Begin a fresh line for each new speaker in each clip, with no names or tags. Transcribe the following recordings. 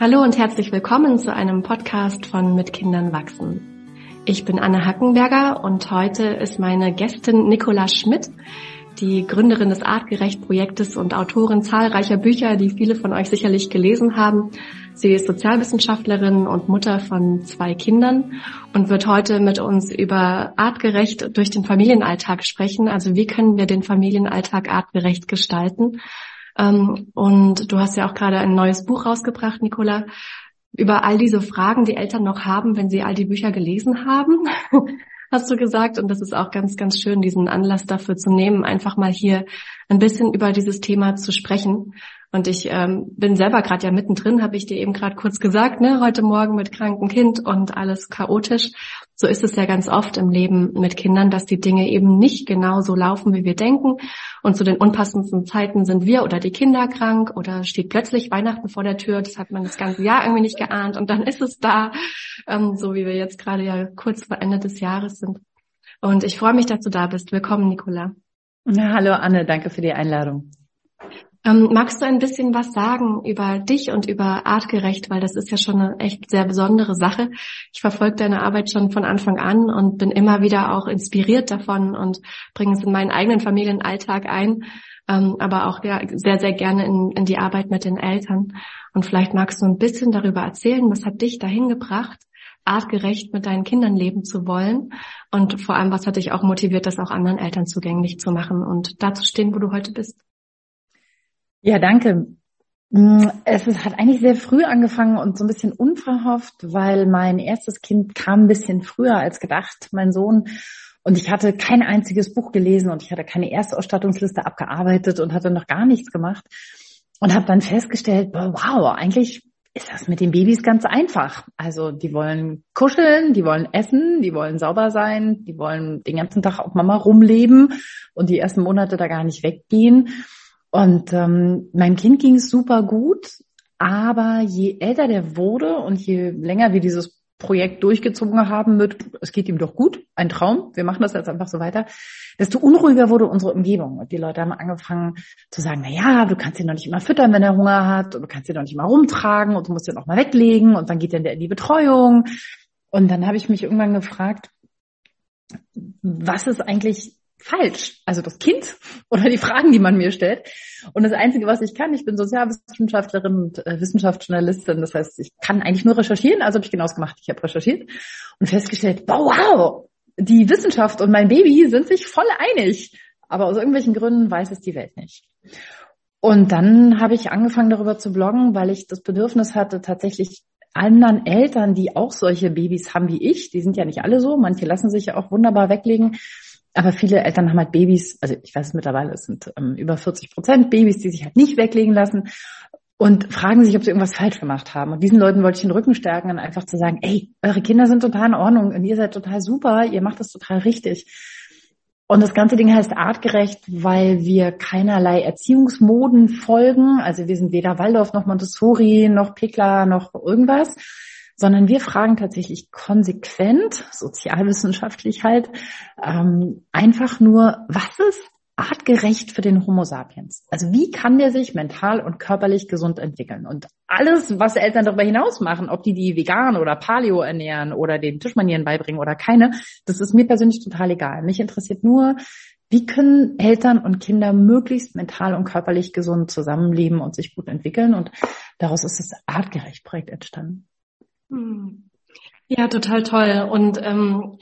Hallo und herzlich willkommen zu einem Podcast von Mit Kindern wachsen. Ich bin Anne Hackenberger und heute ist meine Gästin Nicola Schmidt, die Gründerin des Artgerecht-Projektes und Autorin zahlreicher Bücher, die viele von euch sicherlich gelesen haben. Sie ist Sozialwissenschaftlerin und Mutter von zwei Kindern und wird heute mit uns über artgerecht durch den Familienalltag sprechen. Also wie können wir den Familienalltag artgerecht gestalten? Ähm, und du hast ja auch gerade ein neues Buch rausgebracht, Nicola, über all diese Fragen, die Eltern noch haben, wenn sie all die Bücher gelesen haben, hast du gesagt. Und das ist auch ganz, ganz schön, diesen Anlass dafür zu nehmen, einfach mal hier ein bisschen über dieses Thema zu sprechen. Und ich ähm, bin selber gerade ja mittendrin, habe ich dir eben gerade kurz gesagt, ne, heute Morgen mit krankem Kind und alles chaotisch. So ist es ja ganz oft im Leben mit Kindern, dass die Dinge eben nicht genau so laufen, wie wir denken. Und zu den unpassendsten Zeiten sind wir oder die Kinder krank oder steht plötzlich Weihnachten vor der Tür. Das hat man das ganze Jahr irgendwie nicht geahnt und dann ist es da, ähm, so wie wir jetzt gerade ja kurz vor Ende des Jahres sind. Und ich freue mich, dass du da bist. Willkommen, Nicola.
Ja, hallo Anne, danke für die Einladung.
Ähm, magst du ein bisschen was sagen über dich und über Artgerecht, weil das ist ja schon eine echt sehr besondere Sache. Ich verfolge deine Arbeit schon von Anfang an und bin immer wieder auch inspiriert davon und bringe es in meinen eigenen Familienalltag ein, ähm, aber auch ja, sehr, sehr gerne in, in die Arbeit mit den Eltern. Und vielleicht magst du ein bisschen darüber erzählen, was hat dich dahin gebracht, artgerecht mit deinen Kindern leben zu wollen und vor allem, was hat dich auch motiviert, das auch anderen Eltern zugänglich zu machen und da zu stehen, wo du heute bist.
Ja, danke. Mm, es hat eigentlich sehr früh angefangen und so ein bisschen unverhofft, weil mein erstes Kind kam ein bisschen früher als gedacht, mein Sohn. Und ich hatte kein einziges Buch gelesen und ich hatte keine Erstausstattungsliste abgearbeitet und hatte noch gar nichts gemacht. Und habe dann festgestellt, wow, eigentlich ist das mit den Babys ganz einfach. Also die wollen kuscheln, die wollen essen, die wollen sauber sein, die wollen den ganzen Tag auf Mama rumleben und die ersten Monate da gar nicht weggehen. Und ähm, meinem Kind ging es super gut, aber je älter der wurde und je länger wir dieses Projekt durchgezogen haben mit, es geht ihm doch gut, ein Traum, wir machen das jetzt einfach so weiter, desto unruhiger wurde unsere Umgebung. Und die Leute haben angefangen zu sagen, na ja, du kannst ihn noch nicht immer füttern, wenn er Hunger hat, und du kannst ihn noch nicht immer rumtragen und du musst ihn auch mal weglegen und dann geht er in die Betreuung. Und dann habe ich mich irgendwann gefragt, was ist eigentlich falsch? Also das Kind oder die Fragen, die man mir stellt. Und das Einzige, was ich kann, ich bin Sozialwissenschaftlerin und äh, Wissenschaftsjournalistin. Das heißt, ich kann eigentlich nur recherchieren. Also habe ich genau gemacht. Ich habe recherchiert und festgestellt, wow, wow, die Wissenschaft und mein Baby sind sich voll einig. Aber aus irgendwelchen Gründen weiß es die Welt nicht. Und dann habe ich angefangen darüber zu bloggen, weil ich das Bedürfnis hatte, tatsächlich anderen Eltern, die auch solche Babys haben wie ich, die sind ja nicht alle so, manche lassen sich ja auch wunderbar weglegen, aber viele Eltern haben halt Babys, also ich weiß mittlerweile, es sind ähm, über 40 Prozent Babys, die sich halt nicht weglegen lassen und fragen sich, ob sie irgendwas falsch gemacht haben. Und diesen Leuten wollte ich den Rücken stärken und einfach zu sagen, ey, eure Kinder sind total in Ordnung und ihr seid total super, ihr macht das total richtig. Und das ganze Ding heißt artgerecht, weil wir keinerlei Erziehungsmoden folgen. Also wir sind weder Waldorf noch Montessori noch Pickler noch irgendwas, sondern wir fragen tatsächlich konsequent, sozialwissenschaftlich halt, ähm, einfach nur, was ist artgerecht für den Homo sapiens? Also wie kann der sich mental und körperlich gesund entwickeln? Und alles, was Eltern darüber hinaus machen, ob die die vegan oder paleo ernähren oder den Tischmanieren beibringen oder keine, das ist mir persönlich total egal. Mich interessiert nur, wie können Eltern und Kinder möglichst mental und körperlich gesund zusammenleben und sich gut entwickeln? Und daraus ist das Artgerecht-Projekt entstanden.
Hm. Ja, total toll. Und ähm,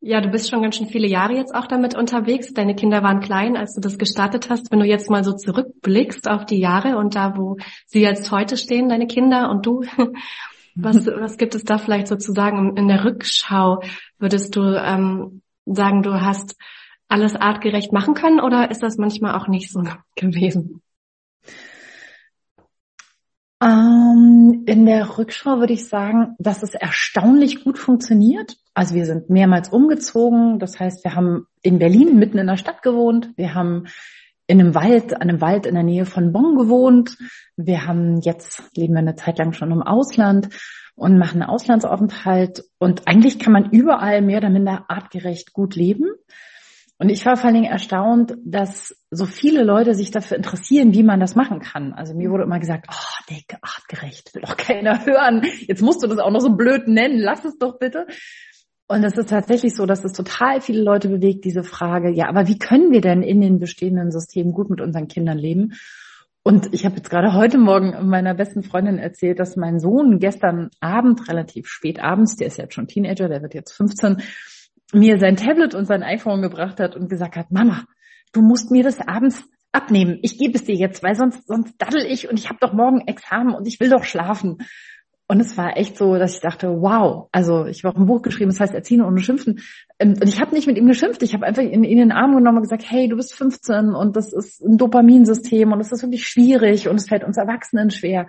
ja, du bist schon ganz schön viele Jahre jetzt auch damit unterwegs. Deine Kinder waren klein, als du das gestartet hast. Wenn du jetzt mal so zurückblickst auf die Jahre und da, wo sie jetzt heute stehen, deine Kinder und du, was, was gibt es da vielleicht sozusagen in der Rückschau? Würdest du ähm, sagen, du hast alles artgerecht machen können oder ist das manchmal auch nicht so gewesen?
Ähm, in der Rückschau würde ich sagen, dass es erstaunlich gut funktioniert. Also wir sind mehrmals umgezogen. Das heißt, wir haben in Berlin mitten in der Stadt gewohnt. Wir haben in einem Wald, an einem Wald in der Nähe von Bonn gewohnt. Wir haben jetzt leben wir eine Zeit lang schon im Ausland und machen einen Auslandsaufenthalt. Und eigentlich kann man überall mehr oder minder artgerecht gut leben. Und ich war vor allen Dingen erstaunt, dass so viele Leute sich dafür interessieren, wie man das machen kann. Also mir wurde immer gesagt, oh, Decke, artgerecht, will doch keiner hören. Jetzt musst du das auch noch so blöd nennen, lass es doch bitte. Und es ist tatsächlich so, dass es total viele Leute bewegt, diese Frage, ja, aber wie können wir denn in den bestehenden Systemen gut mit unseren Kindern leben? Und ich habe jetzt gerade heute Morgen meiner besten Freundin erzählt, dass mein Sohn gestern Abend, relativ spät abends, der ist jetzt schon Teenager, der wird jetzt 15, mir sein Tablet und sein iPhone gebracht hat und gesagt hat, Mama, du musst mir das abends abnehmen. Ich gebe es dir jetzt, weil sonst, sonst daddel ich und ich habe doch morgen Examen und ich will doch schlafen. Und es war echt so, dass ich dachte, wow, also ich habe auch ein Buch geschrieben, das heißt Erziehen ohne Schimpfen. Ähm, und ich habe nicht mit ihm geschimpft, ich habe einfach ihn in den Arm genommen und gesagt, hey, du bist 15 und das ist ein Dopaminsystem und es ist wirklich schwierig und es fällt uns Erwachsenen schwer.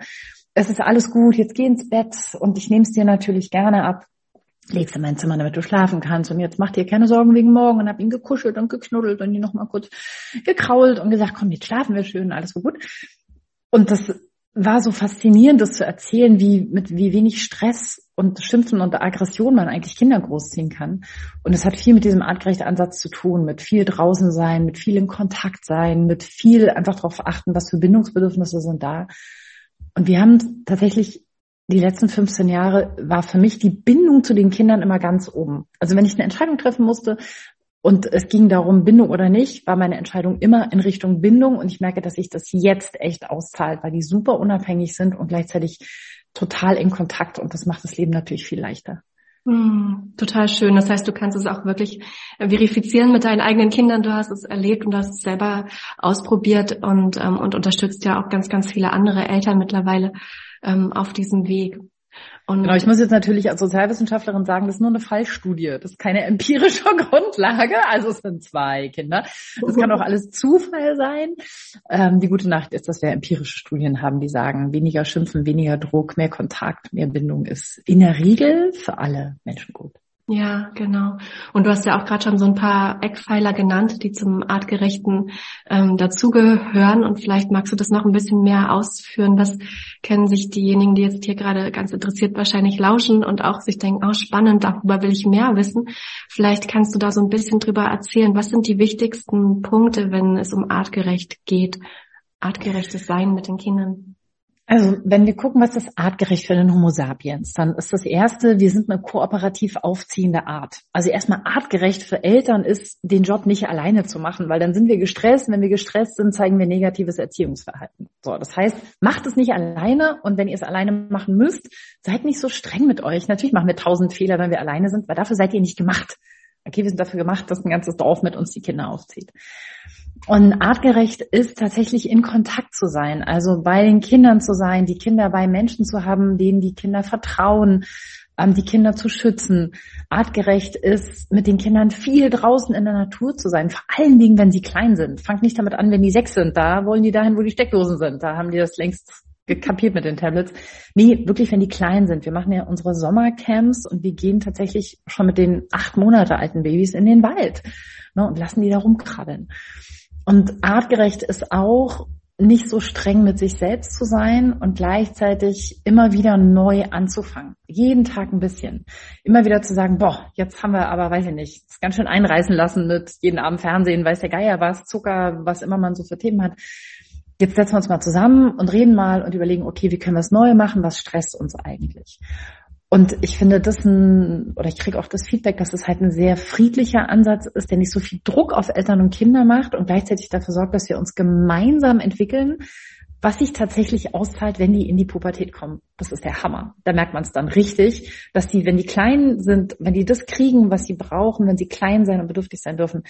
Es ist alles gut, jetzt geh ins Bett und ich nehme es dir natürlich gerne ab legst in mein Zimmer, damit du schlafen kannst. Und jetzt mach dir keine Sorgen wegen morgen und hab ihn gekuschelt und geknuddelt und ihn nochmal kurz gekrault und gesagt, komm, jetzt schlafen wir schön, alles so gut. Und das war so faszinierend, das zu erzählen, wie mit wie wenig Stress und Schimpfen und Aggression man eigentlich Kinder großziehen kann. Und es hat viel mit diesem artgerechten Ansatz zu tun, mit viel draußen sein, mit viel in Kontakt sein, mit viel einfach darauf achten, was für Bindungsbedürfnisse sind da. Und wir haben tatsächlich die letzten 15 Jahre war für mich die Bindung zu den Kindern immer ganz oben. Also wenn ich eine Entscheidung treffen musste, und es ging darum, Bindung oder nicht, war meine Entscheidung immer in Richtung Bindung. Und ich merke, dass sich das jetzt echt auszahlt, weil die super unabhängig sind und gleichzeitig total in Kontakt. Und das macht das Leben natürlich viel leichter.
Hm, total schön. Das heißt, du kannst es auch wirklich verifizieren mit deinen eigenen Kindern. Du hast es erlebt und du hast es selber ausprobiert und, ähm, und unterstützt ja auch ganz, ganz viele andere Eltern mittlerweile ähm, auf diesem Weg.
Und genau, ich muss jetzt natürlich als Sozialwissenschaftlerin sagen, das ist nur eine Fallstudie. Das ist keine empirische Grundlage. Also es sind zwei Kinder. Es kann auch alles Zufall sein. Ähm, die gute Nacht ist, dass wir empirische Studien haben, die sagen, weniger Schimpfen, weniger Druck, mehr Kontakt, mehr Bindung ist in der Regel für alle Menschen gut.
Ja, genau. Und du hast ja auch gerade schon so ein paar Eckpfeiler genannt, die zum artgerechten ähm, dazugehören. Und vielleicht magst du das noch ein bisschen mehr ausführen. Was kennen sich diejenigen, die jetzt hier gerade ganz interessiert wahrscheinlich lauschen und auch sich denken, oh spannend, darüber will ich mehr wissen. Vielleicht kannst du da so ein bisschen drüber erzählen. Was sind die wichtigsten Punkte, wenn es um artgerecht geht? Artgerechtes Sein mit den Kindern.
Also wenn wir gucken, was das artgerecht für den Homo sapiens, dann ist das erste, wir sind eine kooperativ aufziehende Art. Also erstmal artgerecht für Eltern ist, den Job nicht alleine zu machen, weil dann sind wir gestresst. Wenn wir gestresst sind, zeigen wir negatives Erziehungsverhalten. So, das heißt, macht es nicht alleine und wenn ihr es alleine machen müsst, seid nicht so streng mit euch. Natürlich machen wir tausend Fehler, wenn wir alleine sind, weil dafür seid ihr nicht gemacht. Okay, wir sind dafür gemacht, dass ein ganzes Dorf mit uns die Kinder aufzieht. Und artgerecht ist tatsächlich in Kontakt zu sein, also bei den Kindern zu sein, die Kinder bei Menschen zu haben, denen die Kinder vertrauen, ähm, die Kinder zu schützen. Artgerecht ist, mit den Kindern viel draußen in der Natur zu sein, vor allen Dingen, wenn sie klein sind. Fangt nicht damit an, wenn die sechs sind, da wollen die dahin, wo die Steckdosen sind. Da haben die das längst gekapiert mit den Tablets. Nee, wirklich, wenn die klein sind. Wir machen ja unsere Sommercamps und wir gehen tatsächlich schon mit den acht Monate alten Babys in den Wald ne, und lassen die da rumkrabbeln. Und artgerecht ist auch nicht so streng mit sich selbst zu sein und gleichzeitig immer wieder neu anzufangen. Jeden Tag ein bisschen. Immer wieder zu sagen, boah, jetzt haben wir aber, weiß ich nicht, es ganz schön einreißen lassen mit jeden Abend Fernsehen, weiß der Geier was, Zucker, was immer man so für Themen hat. Jetzt setzen wir uns mal zusammen und reden mal und überlegen, okay, wie können wir es neu machen? Was stresst uns eigentlich? Und ich finde das ein, oder ich kriege auch das Feedback, dass es halt ein sehr friedlicher Ansatz ist, der nicht so viel Druck auf Eltern und Kinder macht und gleichzeitig dafür sorgt, dass wir uns gemeinsam entwickeln, was sich tatsächlich auszahlt, wenn die in die Pubertät kommen. Das ist der Hammer. Da merkt man es dann richtig, dass die, wenn die klein sind, wenn die das kriegen, was sie brauchen, wenn sie klein sein und bedürftig sein dürfen,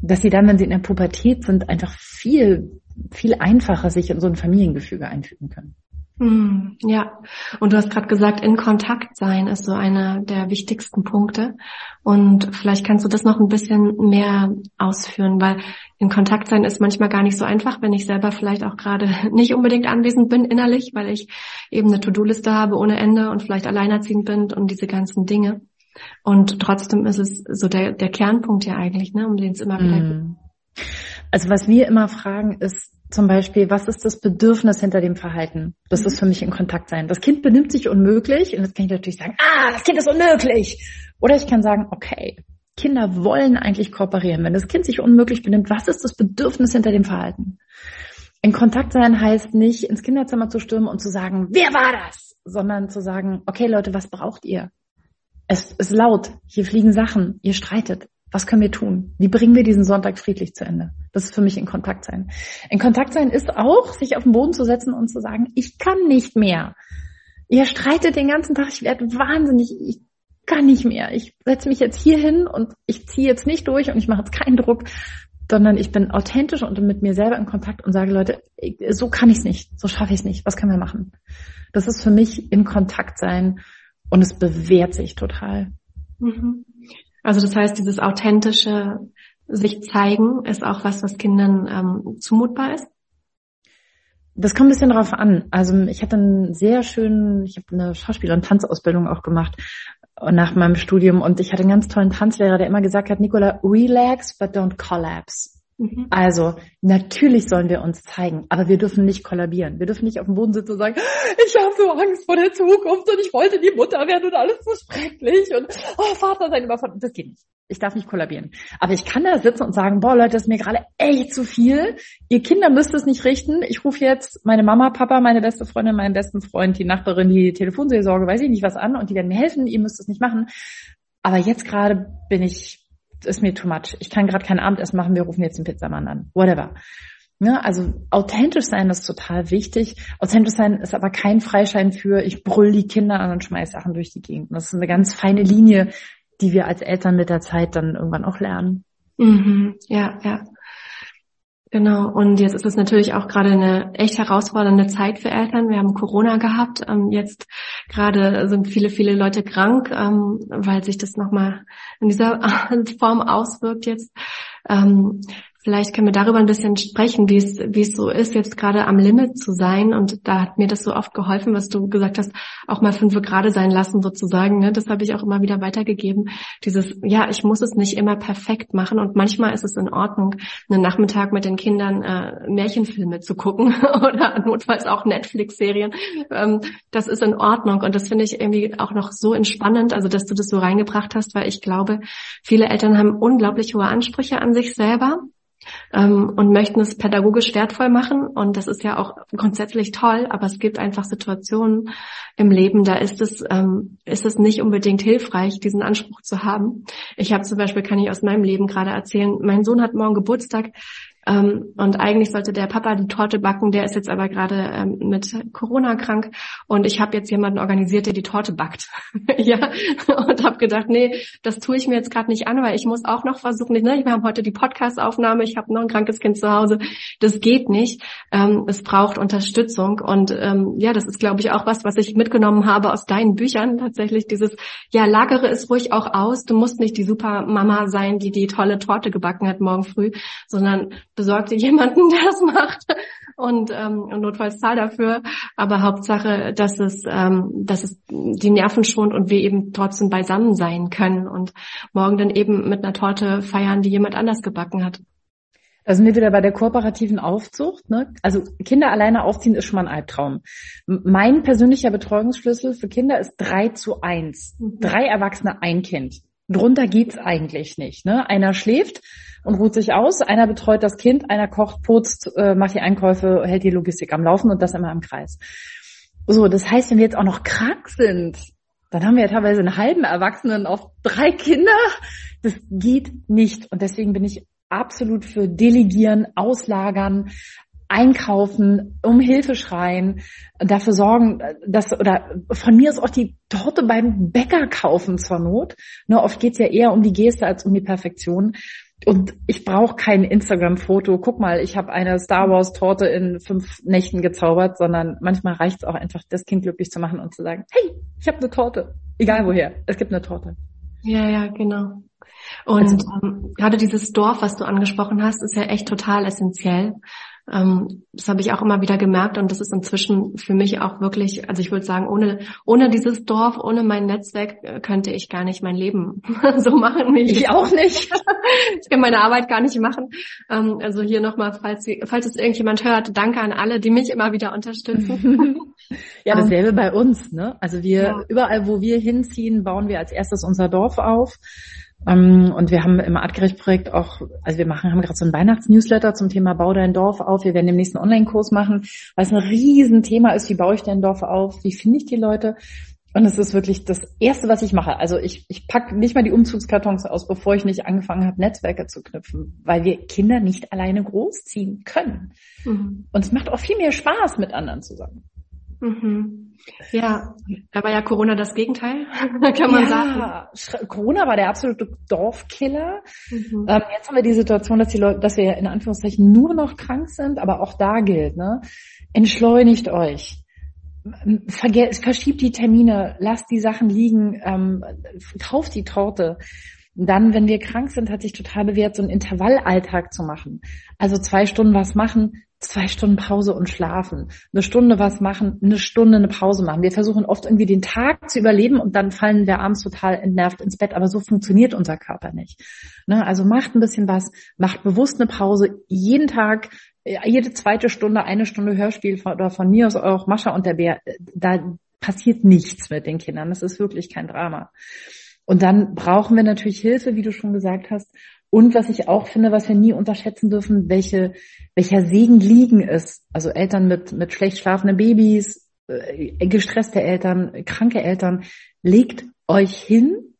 dass sie dann, wenn sie in der Pubertät sind, einfach viel, viel einfacher sich in so ein Familiengefüge einfügen können.
Hm, ja, und du hast gerade gesagt, in Kontakt sein ist so einer der wichtigsten Punkte. Und vielleicht kannst du das noch ein bisschen mehr ausführen, weil in Kontakt sein ist manchmal gar nicht so einfach, wenn ich selber vielleicht auch gerade nicht unbedingt anwesend bin innerlich, weil ich eben eine To-Do-Liste habe ohne Ende und vielleicht alleinerziehend bin und diese ganzen Dinge. Und trotzdem ist es so der, der Kernpunkt ja eigentlich, ne, um den es immer wieder
hm. Also was wir immer fragen ist, zum Beispiel, was ist das Bedürfnis hinter dem Verhalten? Das mhm. ist für mich in Kontakt sein. Das Kind benimmt sich unmöglich und jetzt kann ich natürlich sagen, ah, das Kind ist unmöglich. Oder ich kann sagen, okay, Kinder wollen eigentlich kooperieren. Wenn das Kind sich unmöglich benimmt, was ist das Bedürfnis hinter dem Verhalten? In Kontakt sein heißt nicht, ins Kinderzimmer zu stürmen und zu sagen, wer war das? Sondern zu sagen, okay Leute, was braucht ihr? Es ist laut, hier fliegen Sachen, ihr streitet. Was können wir tun? Wie bringen wir diesen Sonntag friedlich zu Ende? Das ist für mich in Kontakt sein. In Kontakt sein ist auch, sich auf den Boden zu setzen und zu sagen, ich kann nicht mehr. Ihr streitet den ganzen Tag, ich werde wahnsinnig, ich kann nicht mehr. Ich setze mich jetzt hier hin und ich ziehe jetzt nicht durch und ich mache jetzt keinen Druck, sondern ich bin authentisch und mit mir selber in Kontakt und sage, Leute, so kann ich es nicht, so schaffe ich es nicht, was können wir machen? Das ist für mich im Kontakt sein und es bewährt sich total.
Mhm. Also das heißt, dieses authentische sich zeigen ist auch was, was Kindern ähm, zumutbar ist?
Das kommt ein bisschen darauf an. Also ich hatte einen sehr schönen, ich habe eine Schauspieler- und Tanzausbildung auch gemacht nach meinem Studium und ich hatte einen ganz tollen Tanzlehrer, der immer gesagt hat, Nicola, relax, but don't collapse. Mhm. Also natürlich sollen wir uns zeigen, aber wir dürfen nicht kollabieren. Wir dürfen nicht auf dem Boden sitzen und sagen, ich habe so Angst vor der Zukunft und ich wollte die Mutter werden und alles so schrecklich und oh, Vater sein überfordert. Das geht nicht. Ich darf nicht kollabieren. Aber ich kann da sitzen und sagen, boah Leute, das ist mir gerade echt zu viel. Ihr Kinder müsst es nicht richten. Ich rufe jetzt meine Mama, Papa, meine beste Freundin, meinen besten Freund, die Nachbarin, die Telefonseelsorge, weiß ich nicht was an und die werden mir helfen. Ihr müsst es nicht machen. Aber jetzt gerade bin ich ist mir too much. Ich kann gerade kein Abendessen machen, wir rufen jetzt den Pizzamann an. Whatever. Ne, also authentisch sein ist total wichtig. Authentisch sein ist aber kein Freischein für, ich brüll die Kinder an und schmeiß Sachen durch die Gegend. Das ist eine ganz feine Linie, die wir als Eltern mit der Zeit dann irgendwann auch lernen.
Mhm, ja, ja. Genau, und jetzt ist es natürlich auch gerade eine echt herausfordernde Zeit für Eltern. Wir haben Corona gehabt. Ähm, jetzt gerade sind viele, viele Leute krank, ähm, weil sich das nochmal in dieser Form auswirkt jetzt. Ähm, Vielleicht können wir darüber ein bisschen sprechen, wie es, wie es so ist, jetzt gerade am Limit zu sein. Und da hat mir das so oft geholfen, was du gesagt hast, auch mal fünf gerade sein lassen sozusagen. Ne? Das habe ich auch immer wieder weitergegeben. Dieses, ja, ich muss es nicht immer perfekt machen. Und manchmal ist es in Ordnung, einen Nachmittag mit den Kindern äh, Märchenfilme zu gucken oder notfalls auch Netflix-Serien. Ähm, das ist in Ordnung. Und das finde ich irgendwie auch noch so entspannend, also dass du das so reingebracht hast, weil ich glaube, viele Eltern haben unglaublich hohe Ansprüche an sich selber ähm, und möchten es pädagogisch wertvoll machen. Und das ist ja auch grundsätzlich toll, aber es gibt einfach Situationen im Leben, da ist es, ähm, ist es nicht unbedingt hilfreich, diesen Anspruch zu haben. Ich habe zum Beispiel, kann ich aus meinem Leben gerade erzählen, mein Sohn hat morgen Geburtstag. Ähm, und eigentlich sollte der Papa die Torte backen, der ist jetzt aber gerade ähm, mit Corona krank. Und ich habe jetzt jemanden organisiert, der die Torte backt. ja, und habe gedacht, nee, das tue ich mir jetzt gerade nicht an, weil ich muss auch noch versuchen, ne, wir haben heute die Podcast-Aufnahme, ich habe noch ein krankes Kind zu Hause, das geht nicht. Ähm, es braucht Unterstützung. Und ähm, ja, das ist, glaube ich, auch was, was ich mitgenommen habe aus deinen Büchern, tatsächlich. Dieses, ja, lagere es ruhig auch aus, du musst nicht die super Mama sein, die die tolle Torte gebacken hat morgen früh, sondern besorg dir jemanden, der das macht und, ähm, und notfalls zahl dafür. Aber Hauptsache, dass es, ähm, dass es die Nerven schont und wir eben trotzdem beisammen sein können und morgen dann eben mit einer Torte feiern, die jemand anders gebacken hat.
Da sind wir wieder bei der kooperativen Aufzucht. Ne? Also Kinder alleine aufziehen ist schon mal ein Albtraum. Mein persönlicher Betreuungsschlüssel für Kinder ist drei zu eins. Mhm. Drei Erwachsene, ein Kind. Drunter geht's eigentlich nicht. Ne? Einer schläft und ruht sich aus, einer betreut das Kind, einer kocht, putzt, äh, macht die Einkäufe, hält die Logistik am Laufen und das immer im Kreis. So, das heißt, wenn wir jetzt auch noch krank sind, dann haben wir ja teilweise einen halben Erwachsenen auf drei Kinder. Das geht nicht. Und deswegen bin ich absolut für Delegieren, Auslagern, einkaufen, um Hilfe schreien, dafür sorgen, dass oder von mir ist auch die Torte beim Bäcker kaufen zur Not. Ne, oft geht's ja eher um die Geste als um die Perfektion. Und ich brauche kein Instagram-Foto. Guck mal, ich habe eine Star Wars-Torte in fünf Nächten gezaubert, sondern manchmal reicht es auch einfach, das Kind glücklich zu machen und zu sagen, hey, ich habe eine Torte. Egal woher, es gibt eine Torte.
Ja, ja, genau. Und also, ähm, gerade dieses Dorf, was du angesprochen hast, ist ja echt total essentiell. Ähm, das habe ich auch immer wieder gemerkt und das ist inzwischen für mich auch wirklich, also ich würde sagen, ohne, ohne dieses Dorf, ohne mein Netzwerk äh, könnte ich gar nicht mein Leben so machen.
Wie ich, ich auch nicht.
ich kann meine Arbeit gar nicht machen. Ähm, also hier nochmal, falls, falls es irgendjemand hört, danke an alle, die mich immer wieder unterstützen.
ja, dasselbe bei uns. Ne? Also wir, ja. überall, wo wir hinziehen, bauen wir als erstes unser Dorf auf Ähm, und wir haben im Artgerecht-Projekt auch, also wir machen, haben gerade so ein Weihnachtsnewsletter zum Thema Bau dein Dorf auf. Wir werden den nächsten Online-Kurs machen, weil es ein Riesenthema ist, wie baue ich dein Dorf auf, wie finde ich die Leute. Und es ist wirklich das Erste, was ich mache. Also ich, ich packe nicht mal die Umzugskartons aus, bevor ich nicht angefangen habe, Netzwerke zu knüpfen, weil wir Kinder nicht alleine großziehen können. Mhm. Und es macht auch viel mehr Spaß mit anderen zusammen.
Mhm. Ja, da war ja Corona das Gegenteil, kann man
ja, sagen. Corona war der absolute Dorfkiller. Mhm. Ähm, jetzt haben wir die Situation, dass die Leute, dass wir in Anführungszeichen nur noch krank sind, aber auch da gilt, ne? Entschleunigt euch. Verge verschiebt die Termine, lasst die Sachen liegen, ähm, kauft die Torte. Dann, wenn wir krank sind, hat sich total bewährt, so einen Intervallalltag zu machen. Also zwei Stunden was machen, zwei Stunden Pause und schlafen. Eine Stunde was machen, eine Stunde eine Pause machen. Wir versuchen oft irgendwie den Tag zu überleben und dann fallen wir abends total entnervt ins Bett. Aber so funktioniert unser Körper nicht. Ne? Also macht ein bisschen was, macht bewusst eine Pause. Jeden Tag, jede zweite Stunde, eine Stunde Hörspiel von, oder von mir aus auch Mascha und der Bär. Da passiert nichts mit den Kindern. Das ist wirklich kein Drama. Und dann brauchen wir natürlich Hilfe, wie du schon gesagt hast. Und was ich auch finde, was wir nie unterschätzen dürfen, welche, welcher Segen liegen ist. Also Eltern mit, mit schlecht schlafenden Babys, äh, gestresste Eltern, kranke Eltern, legt euch hin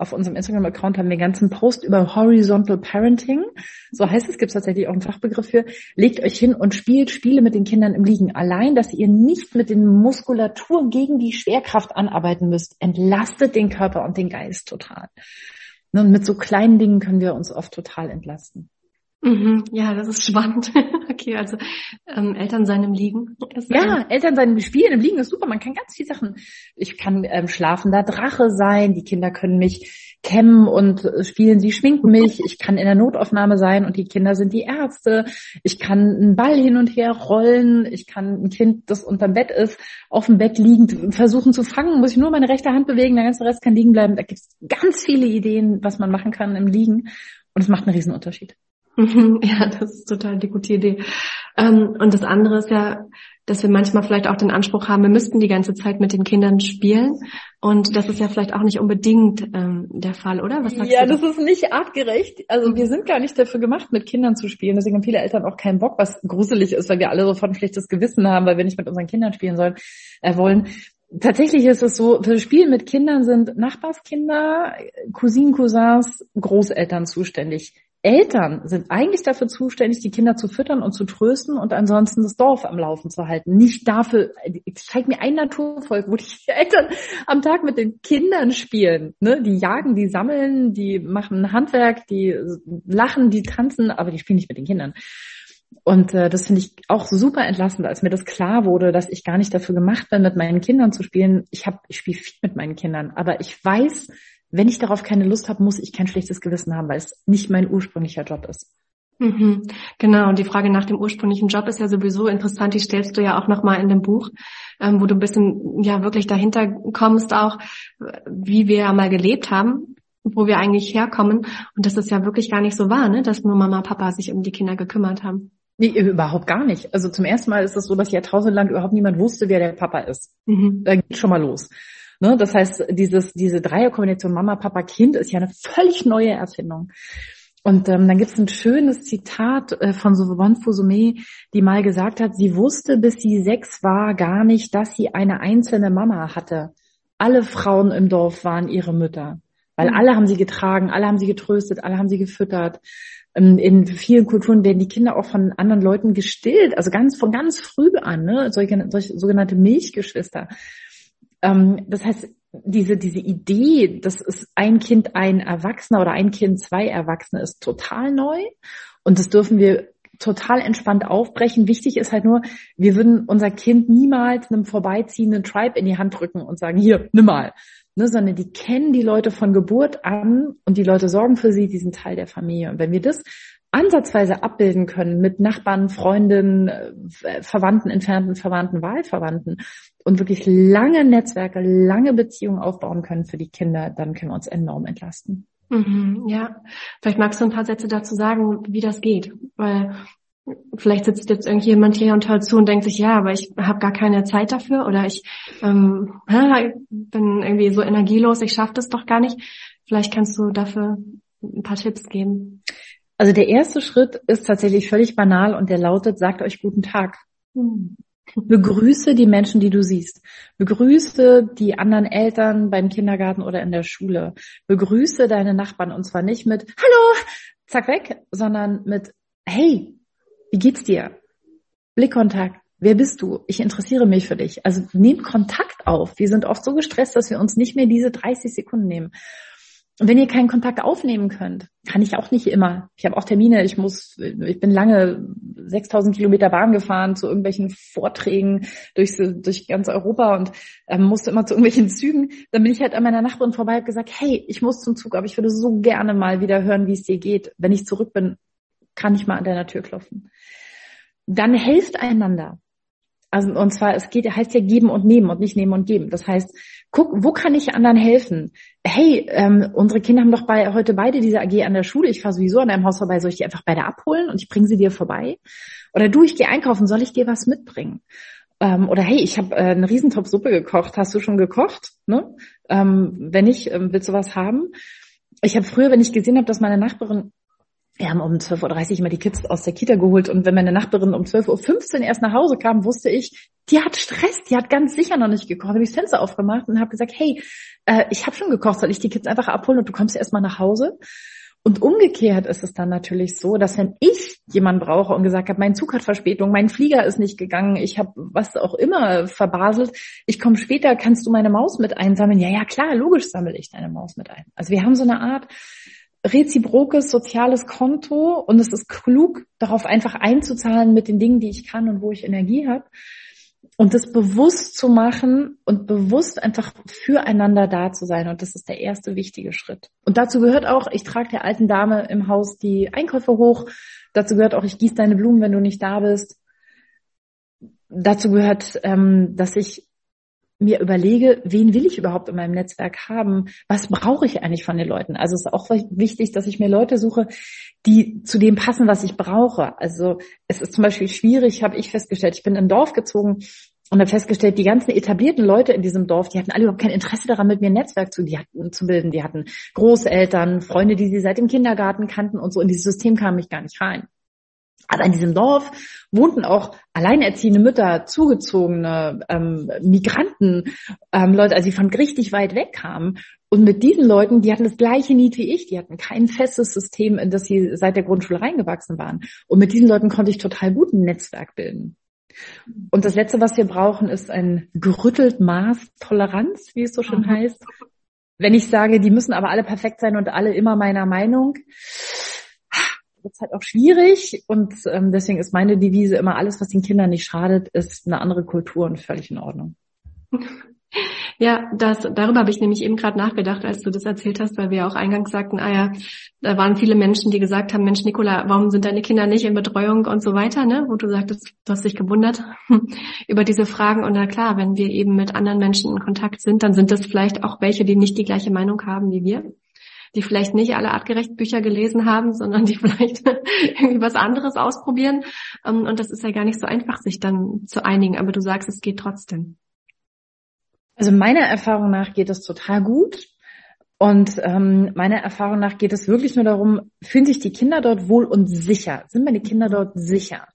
auf unserem Instagram-Account haben wir einen ganzen Post über Horizontal Parenting. So heißt es, gibt es tatsächlich auch einen Fachbegriff für. Legt euch hin und spielt Spiele mit den Kindern im Liegen. Allein, dass ihr nicht mit den Muskulatur gegen die Schwerkraft anarbeiten müsst, entlastet den Körper und den Geist total. Und mit so kleinen Dingen können wir uns oft total entlasten.
Mhm, ja, das ist spannend. okay, also ähm, Eltern sein im Liegen.
ja, Eltern sein im Spielen im Liegen ist super. Man kann ganz viele Sachen. Ich kann ähm, schlafender Drache sein. Die Kinder können mich kämmen und spielen. Sie schminken mich. Ich kann in der Notaufnahme sein und die Kinder sind die Ärzte. Ich kann einen Ball hin und her rollen. Ich kann ein Kind, das unterm Bett ist, auf dem Bett liegend versuchen zu fangen. Muss ich nur meine rechte Hand bewegen. Der ganze Rest kann liegen bleiben. Da gibt es ganz viele Ideen, was man machen kann im Liegen. Und es macht einen riesen.
Ja, das ist total die gute Idee. Ähm, und das andere ist ja, dass wir manchmal vielleicht auch den Anspruch haben, wir müssten die ganze Zeit mit den Kindern spielen. Und das ist ja vielleicht auch nicht unbedingt ähm, der Fall, oder?
Was sagst ja, du? Ja, das ist nicht artgerecht. Also wir sind gar nicht dafür gemacht, mit Kindern zu spielen. Deswegen haben viele Eltern auch keinen Bock, was gruselig ist, weil wir alle sofort ein schlechtes Gewissen haben, weil wir nicht mit unseren Kindern spielen sollen, äh, wollen. Tatsächlich ist es so, für Spielen mit Kindern sind Nachbarskinder, Cousinen, Cousins, Großeltern zuständig. Eltern sind eigentlich dafür zuständig, die Kinder zu füttern und zu trösten und ansonsten das Dorf am Laufen zu halten. Nicht dafür, zeig mir ein Naturvolk, wo die Eltern am Tag mit den Kindern spielen. Ne? Die jagen, die sammeln, die machen Handwerk, die lachen, die tanzen, aber die spielen nicht mit den Kindern. Und äh, das finde ich auch super entlastend, als mir das klar wurde, dass ich gar nicht dafür gemacht bin, mit meinen Kindern zu spielen. Ich habe, ich spiele viel mit meinen Kindern, aber ich weiß, wenn ich darauf keine Lust habe, muss ich kein schlechtes Gewissen haben, weil es nicht mein ursprünglicher Job ist.
Mhm, genau, und die Frage nach dem ursprünglichen Job ist ja sowieso interessant, die stellst du ja auch nochmal in dem Buch, ähm, wo du ein bisschen ja wirklich dahinter kommst auch, wie wir ja mal gelebt haben, wo wir eigentlich herkommen. Und das ist ja wirklich gar nicht so wahr, ne? dass nur Mama und Papa sich um die Kinder gekümmert haben.
Nee, überhaupt gar nicht. Also zum ersten Mal ist es so, dass jahrtausendlang überhaupt niemand wusste, wer der Papa ist. Mhm. Da geht schon mal los. Ne? Das heißt, dieses, diese Dreierkombination Mama, Papa, Kind ist ja eine völlig neue Erfindung. Und ähm, dann gibt es ein schönes Zitat äh, von Souvent Fusumé, die mal gesagt hat, sie wusste, bis sie sechs war, gar nicht, dass sie eine einzelne Mama hatte. Alle Frauen im Dorf waren ihre Mütter, weil mhm. alle haben sie getragen, alle haben sie getröstet, alle haben sie gefüttert. Ähm, in vielen Kulturen werden die Kinder auch von anderen Leuten gestillt, also ganz von ganz früh an, ne? solche, solche sogenannte Milchgeschwister. Ähm, das heißt, diese, diese Idee, dass es ein Kind ein Erwachsener oder ein Kind zwei Erwachsene ist total neu. Und das dürfen wir total entspannt aufbrechen. Wichtig ist halt nur, wir würden unser Kind niemals einem vorbeiziehenden Tribe in die Hand drücken und sagen, hier, nimm mal. Ne, sondern die kennen die Leute von Geburt an und die Leute sorgen für sie, die sind Teil der Familie. Und wenn wir das ansatzweise abbilden können mit Nachbarn, Freundinnen, äh, Verwandten, entfernten Verwandten, Wahlverwandten und wirklich lange Netzwerke, lange Beziehungen aufbauen können für die Kinder, dann können wir uns enorm entlasten.
Mhm, ja, vielleicht magst du ein paar Sätze dazu sagen, wie das geht, weil vielleicht sitzt jetzt irgendjemand hier und hört zu und denkt sich, ja, aber ich habe gar keine Zeit dafür oder ich ähm, bin irgendwie so energielos, ich schaffe das doch gar nicht. Vielleicht kannst du dafür ein paar Tipps geben.
Also der erste Schritt ist tatsächlich völlig banal und der lautet, sagt euch guten Tag. Hm. Begrüße die Menschen, die du siehst. Begrüße die anderen Eltern beim Kindergarten oder in der Schule. Begrüße deine Nachbarn und zwar nicht mit Hallo, zack weg, sondern mit Hey, wie geht's dir? Blickkontakt. Wer bist du? Ich interessiere mich für dich. Also nehmt Kontakt auf. Wir sind oft so gestresst, dass wir uns nicht mehr diese 30 Sekunden nehmen. Und wenn ihr keinen Kontakt aufnehmen könnt, kann ich auch nicht immer. Ich habe auch Termine. Ich muss, ich bin lange 6000 Kilometer Bahn gefahren zu irgendwelchen Vorträgen durch, durch ganz Europa und ähm, musste immer zu irgendwelchen Zügen. Dann bin ich halt an meiner Nachbarin vorbei und gesagt, hey, ich muss zum Zug, aber ich würde so gerne mal wieder hören, wie es dir geht. Wenn ich zurück bin, kann ich mal an deiner Tür klopfen. Dann helft einander. Also, und zwar, es geht, heißt ja geben und nehmen und nicht nehmen und geben. Das heißt, guck, wo kann ich anderen helfen? Hey, ähm, unsere Kinder haben doch bei, heute beide diese AG an der Schule. Ich fahre sowieso an deinem Haus vorbei. Soll ich die einfach beide abholen und ich bringe sie dir vorbei? Oder du, ich gehe einkaufen. Soll ich dir was mitbringen? Ähm, oder hey, ich habe äh, eine Riesentopf Suppe gekocht. Hast du schon gekocht? Ne? Ähm, wenn nicht, ähm, willst du was haben? Ich habe früher, wenn ich gesehen habe, dass meine Nachbarin wir haben um 12.30 Uhr immer die Kids aus der Kita geholt und wenn meine Nachbarin um 12.15 Uhr erst nach Hause kam, wusste ich, die hat Stress, die hat ganz sicher noch nicht gekocht. Habe ich das Fenster aufgemacht und habe gesagt, hey, äh, ich habe schon gekocht, soll ich die Kids einfach abholen und du kommst erst mal nach Hause? Und umgekehrt ist es dann natürlich so, dass wenn ich jemanden brauche und gesagt habe, mein Zug hat Verspätung, mein Flieger ist nicht gegangen, ich habe was auch immer verbaselt, ich komme später, kannst du meine Maus mit einsammeln? Ja, ja, klar, logisch sammle ich deine Maus mit ein. Also wir haben so eine Art reziprokes soziales Konto und es ist klug, darauf einfach einzuzahlen mit den Dingen, die ich kann und wo ich Energie habe. Und das bewusst zu machen und bewusst einfach füreinander da zu sein. Und das ist der erste wichtige Schritt. Und dazu gehört auch, ich trage der alten Dame im Haus die Einkäufe hoch. Dazu gehört auch, ich gieße deine Blumen, wenn du nicht da bist. Dazu gehört, ähm, dass ich mir überlege, wen will ich überhaupt in meinem Netzwerk haben? Was brauche ich eigentlich von den Leuten? Also es ist auch wichtig, dass ich mir Leute suche, die zu dem passen, was ich brauche. Also es ist zum Beispiel schwierig, habe ich festgestellt. Ich bin in ein Dorf gezogen und habe festgestellt, die ganzen etablierten Leute in diesem Dorf, die hatten alle überhaupt kein Interesse daran, mit mir ein Netzwerk zu, die hatten, zu bilden. Die hatten Großeltern, Freunde, die sie seit dem Kindergarten kannten und so. In dieses System kam ich gar nicht rein. Aber in diesem Dorf wohnten auch alleinerziehende Mütter, zugezogene ähm, Migranten, ähm, Leute, also die von richtig weit weg kamen. Und mit diesen Leuten, die hatten das gleiche Need wie ich, die hatten kein festes System, in das sie seit der Grundschule reingewachsen waren. Und mit diesen Leuten konnte ich total gut ein Netzwerk bilden. Und das Letzte, was wir brauchen, ist ein gerüttelt Maß Toleranz, wie es so schön mhm. heißt. Wenn ich sage, die müssen aber alle perfekt sein und alle immer meiner Meinung, wird es halt auch schwierig und ähm, deswegen ist meine Devise immer, alles, was den Kindern nicht schadet, ist eine andere Kultur und völlig in Ordnung.
Ja, das, darüber habe ich nämlich eben gerade nachgedacht, als du das erzählt hast, weil wir auch eingangs sagten, ah ja, da waren viele Menschen, die gesagt haben, Mensch, Nicola, warum sind deine Kinder nicht in Betreuung und so weiter, ne? Wo du sagtest, du hast dich gewundert über diese Fragen. Und na klar, wenn wir eben mit anderen Menschen in Kontakt sind, dann sind das vielleicht auch welche, die nicht die gleiche Meinung haben wie wir die vielleicht nicht alle artgerecht Bücher gelesen haben, sondern die vielleicht irgendwie was anderes ausprobieren. Ähm, und das ist ja gar nicht so einfach, sich dann zu einigen. Aber du sagst, es geht trotzdem.
Also meiner Erfahrung nach geht es total gut. Und ähm, meiner Erfahrung nach geht es wirklich nur darum, fühlen sich die Kinder dort wohl und sicher? Sind meine Kinder dort sicher?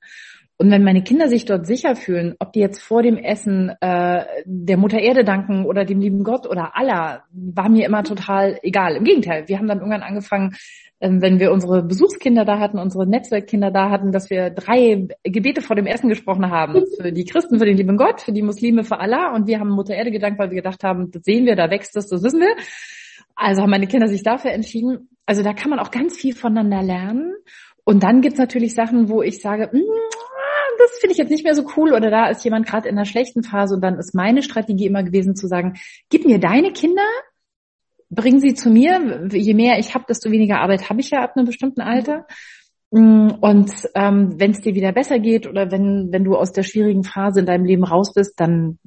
Und wenn meine Kinder sich dort sicher fühlen, ob die jetzt vor dem Essen äh, der Mutter Erde danken oder dem lieben Gott oder Allah, war mir immer total egal. Im Gegenteil, wir haben dann irgendwann angefangen, ähm, wenn wir unsere Besuchskinder da hatten, unsere Netzwerkkinder da hatten, dass wir drei Gebete vor dem Essen gesprochen haben. Für die Christen, für den lieben Gott, für die Muslime, für Allah. Und wir haben Mutter Erde gedankt, weil wir gedacht haben, das sehen wir, da wächst es, das wissen wir. Also haben meine Kinder sich dafür entschieden. Also da kann man auch ganz viel voneinander lernen. Und dann gibt's natürlich Sachen, wo ich sage, mm, das finde ich jetzt nicht mehr so cool oder da ist jemand gerade in einer schlechten Phase und dann ist meine Strategie immer gewesen zu sagen, gib mir deine Kinder, bring sie zu mir. Je mehr ich habe, desto weniger Arbeit habe ich ja ab einem bestimmten Alter. Mm, und ähm, wenn es dir wieder besser geht oder wenn, wenn du aus der schwierigen Phase in deinem Leben raus bist, dann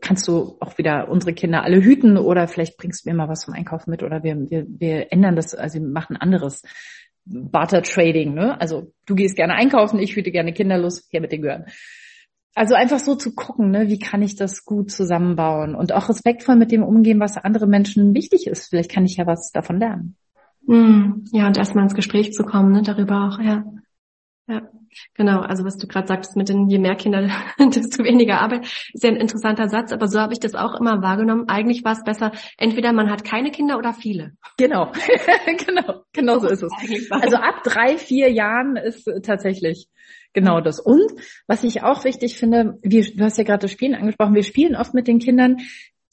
kannst du auch wieder unsere Kinder alle hüten oder vielleicht bringst du mir mal was vom Einkaufen mit oder wir, wir, wir ändern das, also wir machen anderes. Barter Trading, ne? Also du gehst gerne einkaufen, ich hüte gerne kinderlos, her mit den Gehören. Also einfach so zu gucken, ne, wie kann ich das gut zusammenbauen und auch respektvoll mit dem umgehen, was anderen Menschen wichtig ist. Vielleicht kann ich ja was davon lernen.
Mm, ja, und erstmal ins Gespräch zu kommen, ne, darüber auch, ja. Ja, genau. Also was du gerade sagtest mit den je mehr Kinder, desto weniger Arbeit, ist ja ein interessanter Satz, aber so habe ich das auch immer wahrgenommen. Eigentlich war es besser, entweder man hat keine Kinder oder viele.
Genau, genau, genau so ist es. Also ab drei, vier Jahren ist tatsächlich genau das. Und was ich auch wichtig finde, wir, du hast ja gerade das Spielen angesprochen, wir spielen oft mit den Kindern.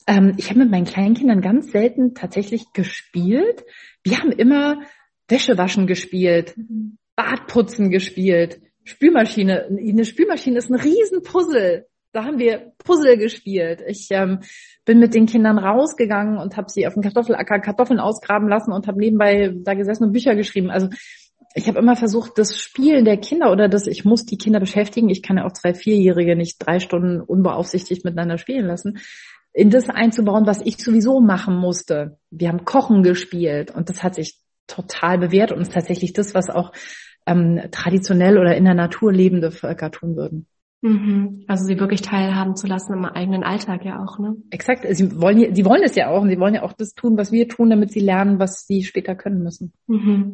Ähm, ich habe mit meinen kleinen Kindern ganz selten tatsächlich gespielt. Wir haben immer Wäschewaschen gespielt. Mhm Badputzen gespielt. Spülmaschine. Eine Spülmaschine ist ein Riesenpuzzle. Da haben wir Puzzle gespielt. Ich ähm, bin mit den Kindern rausgegangen und habe sie auf dem Kartoffelacker Kartoffeln ausgraben lassen und habe nebenbei da gesessen und Bücher geschrieben. Also ich habe immer versucht, das Spielen der Kinder oder das, ich muss die Kinder beschäftigen, ich kann ja auch zwei Vierjährige nicht drei Stunden unbeaufsichtigt miteinander spielen lassen, in das einzubauen, was ich sowieso machen musste. Wir haben Kochen gespielt und das hat sich total bewährt und ist tatsächlich das, was auch ähm, traditionell oder in der Natur lebende Völker tun würden.
Mhm. Also sie wirklich teilhaben zu lassen im eigenen Alltag ja auch, ne?
Exakt. Sie wollen, sie wollen es ja auch und sie wollen ja auch das tun, was wir tun, damit sie lernen, was sie später können müssen.
Mhm.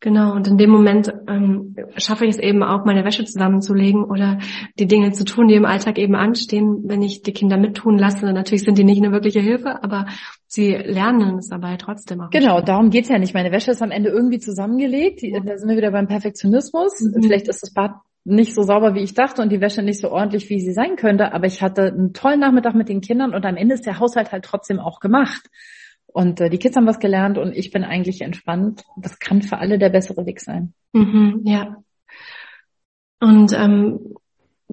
Genau, und in dem Moment ähm, schaffe ich es eben auch, meine Wäsche zusammenzulegen oder die Dinge zu tun, die im Alltag eben anstehen, wenn ich die Kinder mittun lasse. Natürlich sind die nicht eine wirkliche Hilfe, aber sie lernen es dabei trotzdem auch.
Genau, darum geht's ja nicht. Meine Wäsche ist am Ende irgendwie zusammengelegt. Da sind wir wieder beim Perfektionismus. Mhm. Vielleicht ist das Bad nicht so sauber, wie ich dachte und die Wäsche nicht so ordentlich, wie sie sein könnte. Aber ich hatte einen tollen Nachmittag mit den Kindern und am Ende ist der Haushalt halt trotzdem auch gemacht. Und äh, die Kids haben was gelernt und ich bin eigentlich entspannt. Das kann für alle der bessere Weg sein.
Mhm, ja. Und ähm,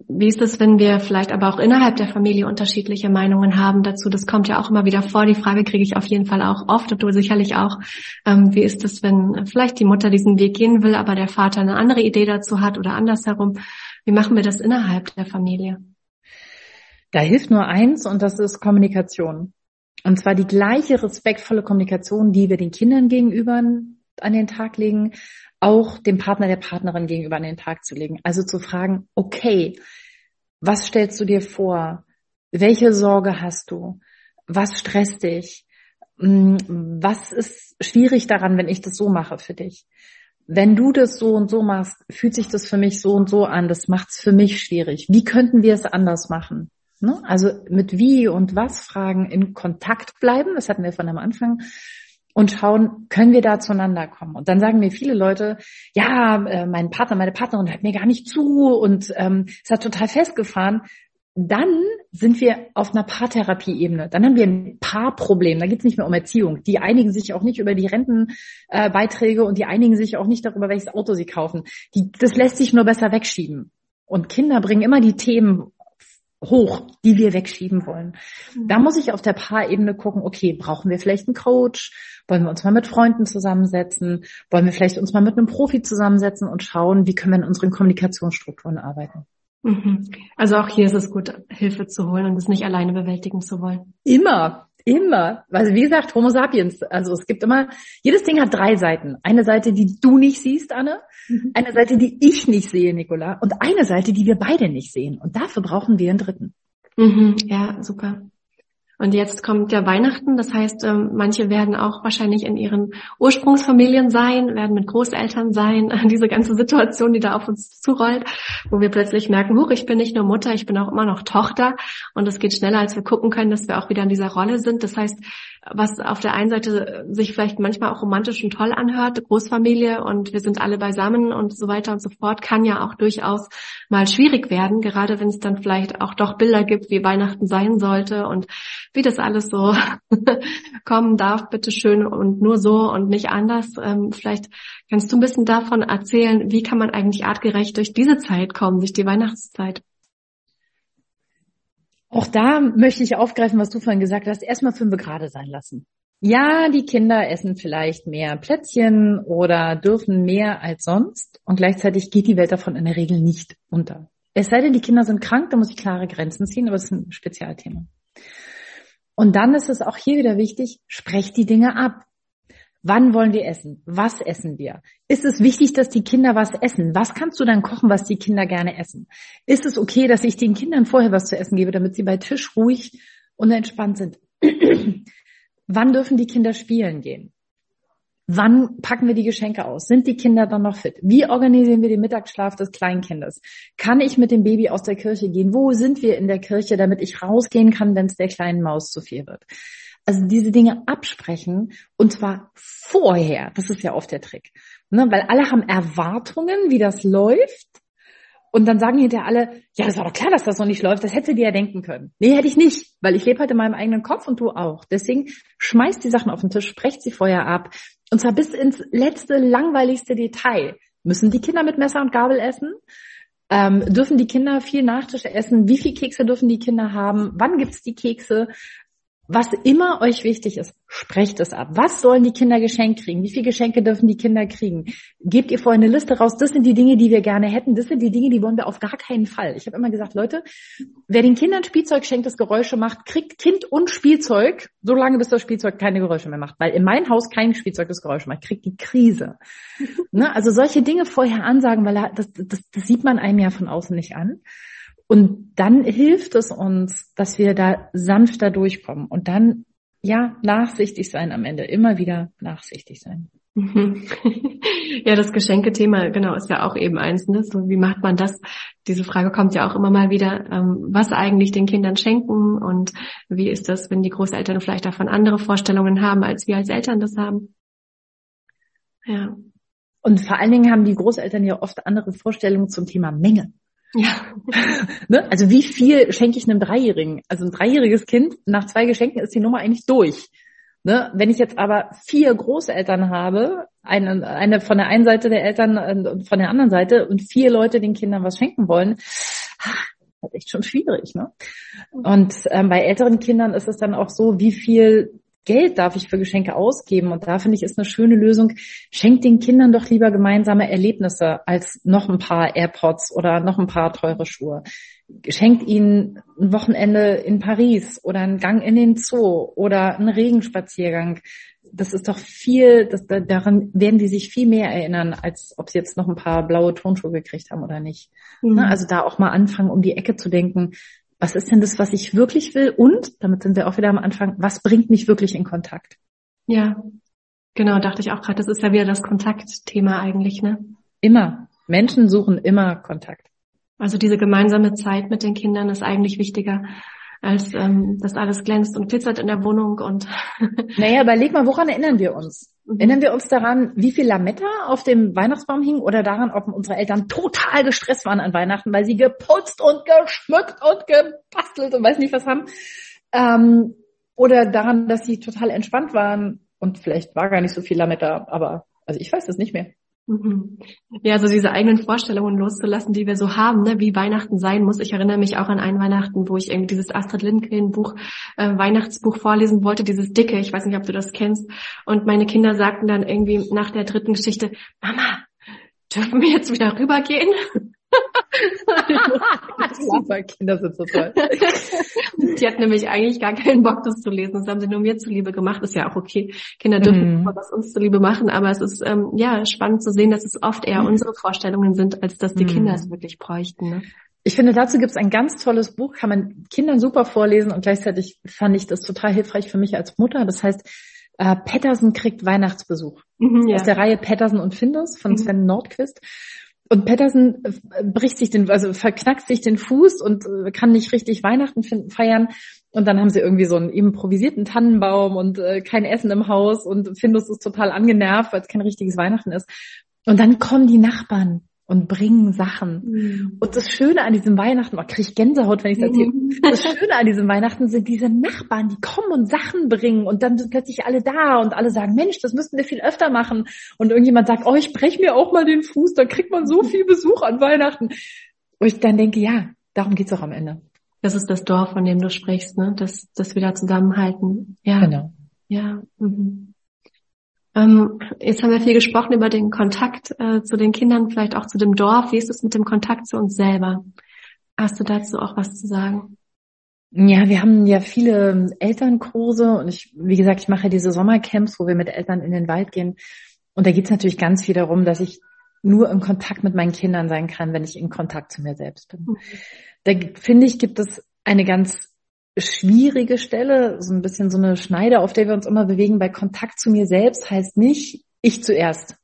wie ist es, wenn wir vielleicht aber auch innerhalb der Familie unterschiedliche Meinungen haben dazu? Das kommt ja auch immer wieder vor. Die Frage kriege ich auf jeden Fall auch oft und du sicherlich auch. Ähm, wie ist es, wenn vielleicht die Mutter diesen Weg gehen will, aber der Vater eine andere Idee dazu hat oder andersherum? Wie machen wir das innerhalb der Familie?
Da hilft nur eins und das ist Kommunikation. Und zwar die gleiche respektvolle Kommunikation, die wir den Kindern gegenüber an den Tag legen, auch dem Partner, der Partnerin gegenüber an den Tag zu legen. Also zu fragen, okay, was stellst du dir vor? Welche Sorge hast du? Was stresst dich? Hm, was ist schwierig daran, wenn ich das so mache für dich? Wenn du das so und so machst, fühlt sich das für mich so und so an. Das macht es für mich schwierig. Wie könnten wir es anders machen? Ne? Also mit wie und was Fragen in Kontakt bleiben, das hatten wir von am Anfang, und schauen, können wir da zueinander kommen? Und dann sagen mir viele Leute, ja, äh, mein Partner, meine Partnerin hört mir gar nicht zu und ähm, es hat total festgefahren. Dann sind wir auf einer Paartherapie-Ebene. Dann haben wir ein Paarproblem. Da geht es nicht mehr um Erziehung. Die einigen sich auch nicht über die Rentenbeiträge äh, und die einigen sich auch nicht darüber, welches Auto sie kaufen. Die, das lässt sich nur besser wegschieben. Und Kinder bringen immer die Themen hoch, die wir wegschieben wollen. Mhm. Da muss ich auf der Paarebene gucken, okay, brauchen wir vielleicht einen Coach? Wollen wir uns mal mit Freunden zusammensetzen? Wollen wir vielleicht uns mal mit einem Profi zusammensetzen und schauen, wie können wir in unseren Kommunikationsstrukturen arbeiten?
Mhm. Also auch hier ist es gut, Hilfe zu holen und es nicht alleine bewältigen zu wollen.
Immer, Immer. Also wie gesagt, Homo sapiens. Also es gibt immer, jedes Ding hat drei Seiten. Eine Seite, die du nicht siehst, Anne. Mhm. Eine Seite, die ich nicht sehe, Nicola. Und eine Seite, die wir beide nicht sehen. Und dafür brauchen wir einen dritten.
Mhm. Ja, super. Und jetzt kommt ja Weihnachten, das heißt, ähm, manche werden auch wahrscheinlich in ihren Ursprungsfamilien sein, werden mit Großeltern sein, diese ganze Situation, die da auf uns zurollt, wo wir plötzlich merken, huch, ich bin nicht nur Mutter, ich bin auch immer noch Tochter und es geht schneller, als wir gucken können, dass wir auch wieder in dieser Rolle sind. Das heißt, was auf der einen Seite sich vielleicht manchmal auch romantisch und toll anhört, Großfamilie und wir sind alle beisammen und so weiter und so fort, kann ja auch durchaus mal schwierig werden, gerade wenn es dann vielleicht auch doch Bilder gibt, wie Weihnachten sein sollte und wie das alles so kommen darf, bitteschön und nur so und nicht anders. Ähm, vielleicht kannst du ein bisschen davon erzählen, wie kann man eigentlich artgerecht durch diese Zeit kommen, durch die Weihnachtszeit?
Auch da möchte ich aufgreifen, was du vorhin gesagt hast. Erstmal fünf gerade sein lassen. Ja, die Kinder essen vielleicht mehr Plätzchen oder dürfen mehr als sonst und gleichzeitig geht die Welt davon in der Regel nicht unter. Es sei denn, die Kinder sind krank, da muss ich klare Grenzen ziehen, aber das ist ein Spezialthema. Und dann ist es auch hier wieder wichtig, sprecht die Dinge ab. Wann wollen wir essen? Was essen wir? Ist es wichtig, dass die Kinder was essen? Was kannst du dann kochen, was die Kinder gerne essen? Ist es okay, dass ich den Kindern vorher was zu essen gebe, damit sie bei Tisch ruhig und entspannt sind? Wann dürfen die Kinder spielen gehen? Wann packen wir die Geschenke aus? Sind die Kinder dann noch fit? Wie organisieren wir den Mittagsschlaf des Kleinkindes? Kann ich mit dem Baby aus der Kirche gehen? Wo sind wir in der Kirche, damit ich rausgehen kann, wenn es der kleinen Maus zu viel wird? Also diese Dinge absprechen und zwar vorher. Das ist ja oft der Trick. Ne? Weil alle haben Erwartungen, wie das läuft. Und dann sagen hinterher alle, ja, das war doch klar, dass das noch nicht läuft. Das hätte dir ja denken können. Nee, hätte ich nicht, weil ich lebe halt in meinem eigenen Kopf und du auch. Deswegen schmeißt die Sachen auf den Tisch, sprecht sie vorher ab. Und zwar bis ins letzte, langweiligste Detail. Müssen die Kinder mit Messer und Gabel essen? Ähm, dürfen die Kinder viel Nachtische essen? Wie viel Kekse dürfen die Kinder haben? Wann gibt's die Kekse? Was immer euch wichtig ist, sprecht es ab. Was sollen die Kinder geschenkt kriegen? Wie viele Geschenke dürfen die Kinder kriegen? Gebt ihr vorher eine Liste raus. Das sind die Dinge, die wir gerne hätten. Das sind die Dinge, die wollen wir auf gar keinen Fall. Ich habe immer gesagt, Leute, wer den Kindern Spielzeug schenkt, das Geräusche macht, kriegt Kind und Spielzeug, so lange bis das Spielzeug keine Geräusche mehr macht. Weil in meinem Haus kein Spielzeug das Geräusche macht, kriegt die Krise. ne? Also solche Dinge vorher ansagen, weil das, das, das sieht man einem ja von außen nicht an. Und dann hilft es uns, dass wir da sanfter durchkommen und dann, ja, nachsichtig sein am Ende, immer wieder nachsichtig sein.
Ja, das Geschenkethema, genau, ist ja auch eben eins. Ne? So, wie macht man das? Diese Frage kommt ja auch immer mal wieder, ähm, was eigentlich den Kindern schenken und wie ist das, wenn die Großeltern vielleicht davon andere Vorstellungen haben, als wir als Eltern das haben?
Ja. Und vor allen Dingen haben die Großeltern ja oft andere Vorstellungen zum Thema Menge. Ja. ne? Also wie viel schenke ich einem Dreijährigen? Also ein dreijähriges Kind, nach zwei Geschenken ist die Nummer eigentlich durch. Ne? Wenn ich jetzt aber vier Großeltern habe, eine, eine von der einen Seite der Eltern und von der anderen Seite und vier Leute den Kindern was schenken wollen, das ist echt schon schwierig. Ne? Und ähm, bei älteren Kindern ist es dann auch so, wie viel Geld darf ich für Geschenke ausgeben? Und da finde ich, ist eine schöne Lösung. Schenkt den Kindern doch lieber gemeinsame Erlebnisse als noch ein paar AirPods oder noch ein paar teure Schuhe. Schenkt ihnen ein Wochenende in Paris oder einen Gang in den Zoo oder einen Regenspaziergang. Das ist doch viel, das, daran werden die sich viel mehr erinnern, als ob sie jetzt noch ein paar blaue Tonschuhe gekriegt haben oder nicht. Mhm. Ne, also da auch mal anfangen, um die Ecke zu denken was ist denn das, was ich wirklich will? Und, damit sind wir auch wieder am Anfang, was bringt mich wirklich in Kontakt?
Ja, genau, dachte ich auch gerade, das ist ja wieder das Kontaktthema eigentlich, ne?
Immer. Menschen suchen immer Kontakt.
Also diese gemeinsame Zeit mit den Kindern ist eigentlich wichtiger als ähm, dass alles glänzt und glitzert in der Wohnung und
Naja, überleg mal, woran erinnern wir uns? Mhm. Erinnern wir uns daran, wie viel Lametta auf dem Weihnachtsbaum hing oder daran, ob unsere Eltern total gestresst waren an Weihnachten, weil sie geputzt und geschmückt und gebastelt und weiß nicht was haben? Ähm, oder daran, dass sie total entspannt waren und vielleicht war gar nicht so viel Lametta, aber also ich weiß es nicht mehr.
Mhm. Ja, so diese eigenen Vorstellungen loszulassen, die wir so haben, ne, wie Weihnachten sein muss. Ich erinnere mich auch an ein Weihnachten, wo ich irgendwie dieses Astrid Lindgren Buch, äh, Weihnachtsbuch vorlesen wollte, dieses dicke, ich weiß nicht, ob du das kennst. Und meine Kinder sagten dann irgendwie nach der dritten Geschichte, Mama, dürfen wir jetzt wieder rübergehen? Kinder sind so toll. Die hat nämlich eigentlich gar keinen Bock, das zu lesen. Das haben sie nur mir zuliebe gemacht. Ist ja auch okay. Kinder dürfen mhm. was uns zuliebe machen, aber es ist ähm, ja spannend zu sehen, dass es oft eher mhm. unsere Vorstellungen sind, als dass die mhm. Kinder es wirklich bräuchten. Ne?
Ich finde, dazu gibt es ein ganz tolles Buch, kann man Kindern super vorlesen und gleichzeitig fand ich das total hilfreich für mich als Mutter. Das heißt, äh, Patterson kriegt Weihnachtsbesuch. Mhm, ja. Aus der Reihe Patterson und Findus von mhm. Sven Nordquist. Und Patterson äh, bricht sich den, also verknackt sich den Fuß und äh, kann nicht richtig Weihnachten feiern. Und dann haben sie irgendwie so einen improvisierten Tannenbaum und äh, kein Essen im Haus und Findus ist total angenervt, weil es kein richtiges Weihnachten ist. Und dann kommen die Nachbarn und bringen Sachen. Mhm. Und das Schöne an diesem Weihnachten, oh, kriege ich Gänsehaut, wenn ich es erzähle. Mhm. Das Schöne an diesem Weihnachten sind diese Nachbarn, die kommen und Sachen bringen und dann sind plötzlich alle da und alle sagen, Mensch, das müssten wir viel öfter machen. Und irgendjemand sagt, oh, ich breche mir auch mal den Fuß, dann kriegt man so viel Besuch an Weihnachten. Und ich dann denke, ja, darum geht's auch am Ende.
Das ist das Dorf, von dem du sprichst, ne? Dass, dass wir da zusammenhalten. Ja. Genau. Ja. Mhm. Ähm, jetzt haben wir viel gesprochen über den Kontakt äh, zu den Kindern, vielleicht auch zu dem Dorf. Wie ist es mit dem Kontakt zu uns selber? Hast du dazu auch was zu sagen?
Ja, wir haben ja viele Elternkurse und ich, wie gesagt, ich mache diese Sommercamps, wo wir mit Eltern in den Wald gehen. Und da geht es natürlich ganz viel darum, dass ich nur im Kontakt mit meinen Kindern sein kann, wenn ich in Kontakt zu mir selbst bin. Mhm. Da finde ich, gibt es eine ganz schwierige Stelle, so ein bisschen so eine Schneide, auf der wir uns immer bewegen. Bei Kontakt zu mir selbst heißt nicht ich zuerst.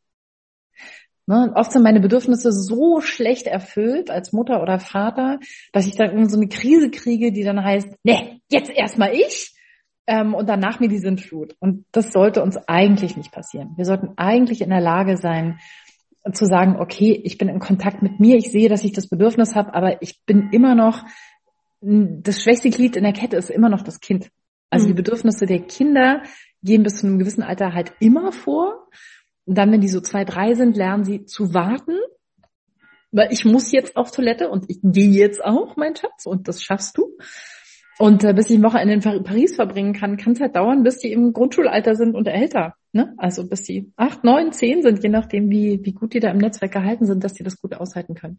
Ne? Oft sind meine Bedürfnisse so schlecht erfüllt als Mutter oder Vater, dass ich dann so eine Krise kriege, die dann heißt, ne, jetzt erstmal ich ähm, und danach mir die Sintflut. Und das sollte uns eigentlich nicht passieren. Wir sollten eigentlich in der Lage sein, zu sagen, okay, ich bin in Kontakt mit mir, ich sehe, dass ich das Bedürfnis habe, aber ich bin immer noch, das schwächste Glied in der Kette ist immer noch das Kind. Also mhm. die Bedürfnisse der Kinder gehen bis zu einem gewissen Alter halt immer vor. Und dann, wenn die so zwei, drei sind, lernen sie zu warten, weil ich muss jetzt auf Toilette und ich gehe jetzt auch, mein Schatz, und das schaffst du. Und äh, bis ich ein Wochenende in Paris verbringen kann, kann es halt dauern, bis die im Grundschulalter sind und älter. Ne? Also bis die acht, neun, zehn sind, je nachdem, wie, wie gut die da im Netzwerk gehalten sind, dass die das gut aushalten können.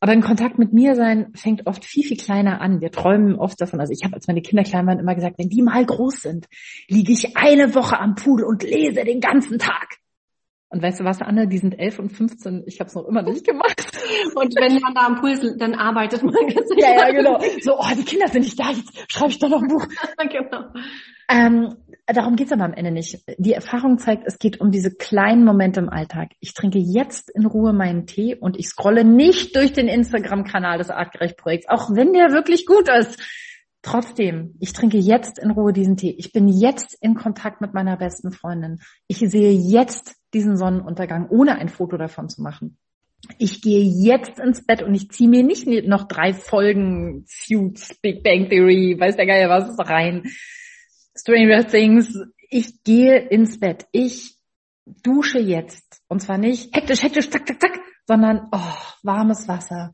Aber in Kontakt mit mir sein fängt oft viel, viel kleiner an. Wir träumen oft davon. Also ich habe, als meine Kinder klein waren, immer gesagt, wenn die mal groß sind, liege ich eine Woche am Pool und lese den ganzen Tag. Und weißt du was, Anne, die sind elf und 15, ich habe es noch immer nicht gemacht.
Und wenn man da am ist, dann arbeitet man
ganz Ja, ja, genau. So, oh, die Kinder sind nicht da, jetzt schreibe ich da noch ein Buch. genau. Ähm, darum geht's aber am Ende nicht. Die Erfahrung zeigt, es geht um diese kleinen Momente im Alltag. Ich trinke jetzt in Ruhe meinen Tee und ich scrolle nicht durch den Instagram-Kanal des Artgerecht-Projekts, auch wenn der wirklich gut ist. Trotzdem, ich trinke jetzt in Ruhe diesen Tee. Ich bin jetzt in Kontakt mit meiner besten Freundin. Ich sehe jetzt diesen Sonnenuntergang, ohne ein Foto davon zu machen. Ich gehe jetzt ins Bett und ich ziehe mir nicht noch drei Folgen Suits, Big Bang Theory, weiß der Geier was rein, Stranger Things. Ich gehe ins Bett. Ich dusche jetzt. Und zwar nicht hektisch, hektisch, zack, zack, zack, sondern oh, warmes Wasser.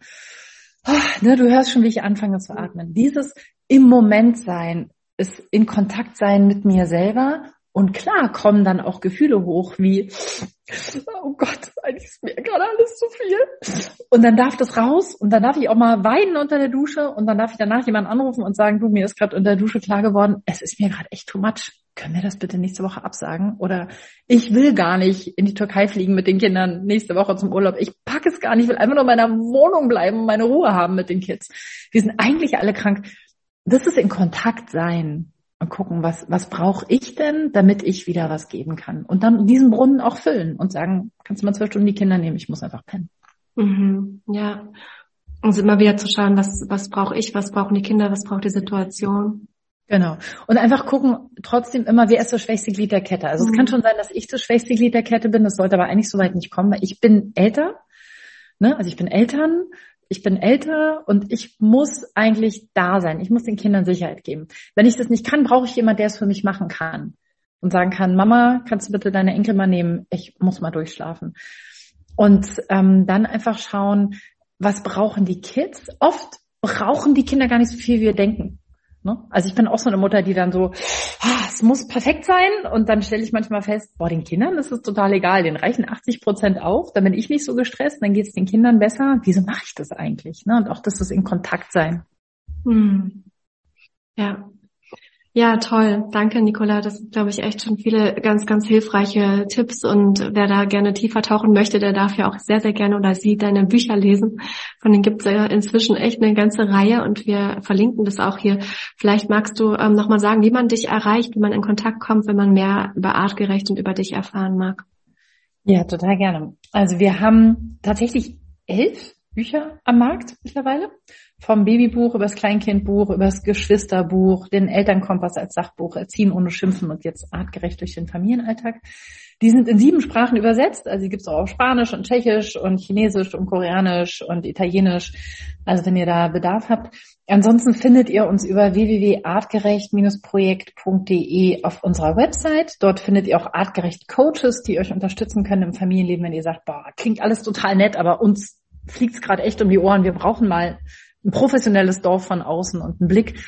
Oh, ne, du hörst schon, wie ich anfange zu atmen. Dieses im Moment sein, ist in Kontakt sein mit mir selber und klar kommen dann auch Gefühle hoch wie, oh Gott, eigentlich ist mir gerade alles zu viel. Und dann darf das raus und dann darf ich auch mal weinen unter der Dusche und dann darf ich danach jemanden anrufen und sagen, du, mir ist gerade unter der Dusche klar geworden, es ist mir gerade echt too much. Können wir das bitte nächste Woche absagen? Oder ich will gar nicht in die Türkei fliegen mit den Kindern nächste Woche zum Urlaub. Ich packe es gar nicht, ich will einfach nur in meiner Wohnung bleiben und meine Ruhe haben mit den Kids. Wir sind eigentlich alle krank. Das ist in Kontakt sein und gucken, was, was brauche ich denn, damit ich wieder was geben kann. Und dann diesen Brunnen auch füllen und sagen, kannst du mal zwölf Stunden die Kinder nehmen, ich muss einfach pennen.
Mhm, ja. Und immer wieder zu schauen, was, was brauche ich, was brauchen die Kinder, was braucht die Situation.
Genau. Und einfach gucken, trotzdem immer, wer ist das schwächste Glied der Kette. Also mhm. es kann schon sein, dass ich das schwächste Glied der Kette bin, das sollte aber eigentlich so weit nicht kommen, weil ich bin älter, ne? also ich bin Eltern, ich bin älter und ich muss eigentlich da sein. Ich muss den Kindern Sicherheit geben. Wenn ich das nicht kann, brauche ich jemand, der es für mich machen kann und sagen kann, Mama, kannst du bitte deine Enkel mal nehmen? Ich muss mal durchschlafen. Und ähm, dann einfach schauen, was brauchen die Kids? Oft brauchen die Kinder gar nicht so viel, wie wir denken. Ne? Also ich bin auch so eine Mutter, die dann so, ah, es muss perfekt sein und dann stelle ich manchmal fest, boah, den Kindern ist es total egal, den reichen 80 Prozent auch, dann bin ich nicht so gestresst, dann geht es den Kindern besser. Wieso mache ich das eigentlich? Ne? Und auch das ist in Kontakt sein. Hm.
Ja, ja, toll. Danke, Nicola. Das sind, glaube ich, echt schon viele ganz, ganz hilfreiche Tipps. Und wer da gerne tiefer tauchen möchte, der darf ja auch sehr, sehr gerne oder sie deine Bücher lesen. Von denen gibt es ja inzwischen echt eine ganze Reihe und wir verlinken das auch hier. Vielleicht magst du ähm, nochmal sagen, wie man dich erreicht, wie man in Kontakt kommt, wenn man mehr über Artgerecht und über dich erfahren mag.
Ja, total gerne. Also wir haben tatsächlich elf Bücher am Markt mittlerweile. Vom Babybuch über das Kleinkindbuch, über das Geschwisterbuch, den Elternkompass als Sachbuch, Erziehen ohne Schimpfen und jetzt artgerecht durch den Familienalltag. Die sind in sieben Sprachen übersetzt, also die gibt es auch auf Spanisch und Tschechisch und Chinesisch und Koreanisch und Italienisch, also wenn ihr da Bedarf habt. Ansonsten findet ihr uns über www.artgerecht-projekt.de auf unserer Website. Dort findet ihr auch artgerecht Coaches, die euch unterstützen können im Familienleben, wenn ihr sagt, boah, klingt alles total nett, aber uns fliegt es gerade echt um die Ohren. Wir brauchen mal ein professionelles Dorf von außen und einen Blick.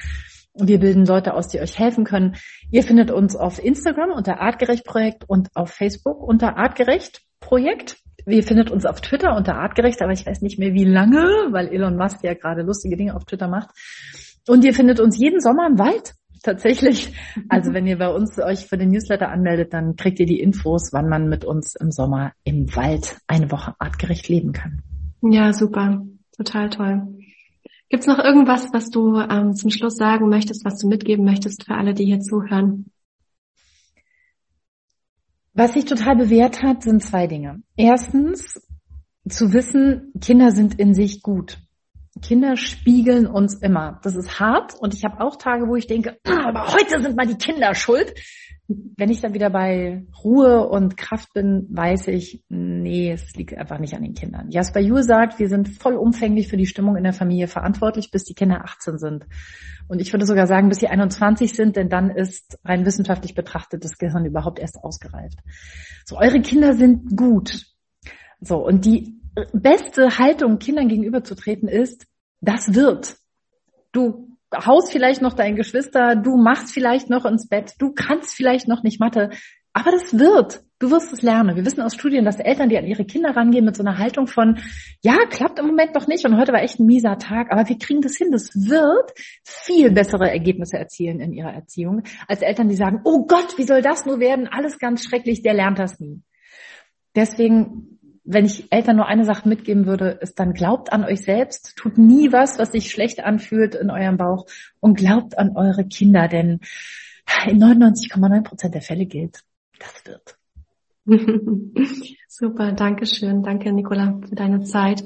Wir bilden Leute aus, die euch helfen können. Ihr findet uns auf Instagram unter Artgerecht Projekt und auf Facebook unter Artgerecht Projekt. Ihr findet uns auf Twitter unter Artgerecht, aber ich weiß nicht mehr wie lange, weil Elon Musk ja gerade lustige Dinge auf Twitter macht. Und ihr findet uns jeden Sommer im Wald. Tatsächlich. Also wenn ihr bei uns euch für den Newsletter anmeldet, dann kriegt ihr die Infos, wann man mit uns im Sommer im Wald eine Woche artgerecht leben kann.
Ja, super. Total toll. Gibt's noch irgendwas, was du ähm, zum Schluss sagen möchtest, was du mitgeben möchtest für alle, die hier zuhören?
Was sich total bewährt hat, sind zwei Dinge. Erstens, zu wissen, Kinder sind in sich gut. Kinder spiegeln uns immer. Das ist hart und ich habe auch Tage, wo ich denke, aber heute sind mal die Kinder schuld. Wenn ich dann wieder bei Ruhe und Kraft bin, weiß ich, nee, es liegt einfach nicht an den Kindern. Jasper Juhl sagt, wir sind vollumfänglich für die Stimmung in der Familie verantwortlich, bis die Kinder 18 sind. Und ich würde sogar sagen, bis sie 21 sind, denn dann ist rein wissenschaftlich betrachtet das Gehirn überhaupt erst ausgereift. So, eure Kinder sind gut. So, und die beste Haltung Kindern gegenüberzutreten ist, das wird. Du haust vielleicht noch dein Geschwister, du machst vielleicht noch ins Bett, du kannst vielleicht noch nicht Mathe, aber das wird. Du wirst es lernen. Wir wissen aus Studien, dass Eltern, die an ihre Kinder rangehen mit so einer Haltung von, ja, klappt im Moment noch nicht und heute war echt ein mieser Tag, aber wir kriegen das hin. Das wird viel bessere Ergebnisse erzielen in ihrer Erziehung, als Eltern, die sagen, oh Gott, wie soll das nur werden? Alles ganz schrecklich, der lernt das nie. Deswegen wenn ich Eltern nur eine Sache mitgeben würde, ist dann glaubt an euch selbst, tut nie was, was sich schlecht anfühlt in eurem Bauch und glaubt an eure Kinder, denn in 99,9 Prozent der Fälle gilt, das wird.
Super, danke schön. Danke, Nicola, für deine Zeit.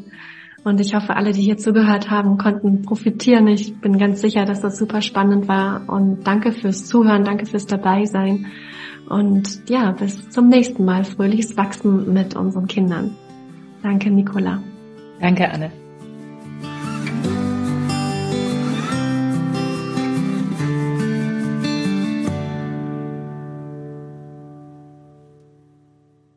Und ich hoffe, alle, die hier zugehört haben, konnten profitieren. Ich bin ganz sicher, dass das super spannend war. Und danke fürs Zuhören, danke fürs Dabeisein. Und ja, bis zum nächsten Mal. Fröhliches Wachsen mit unseren Kindern. Danke, Nicola.
Danke, Anne.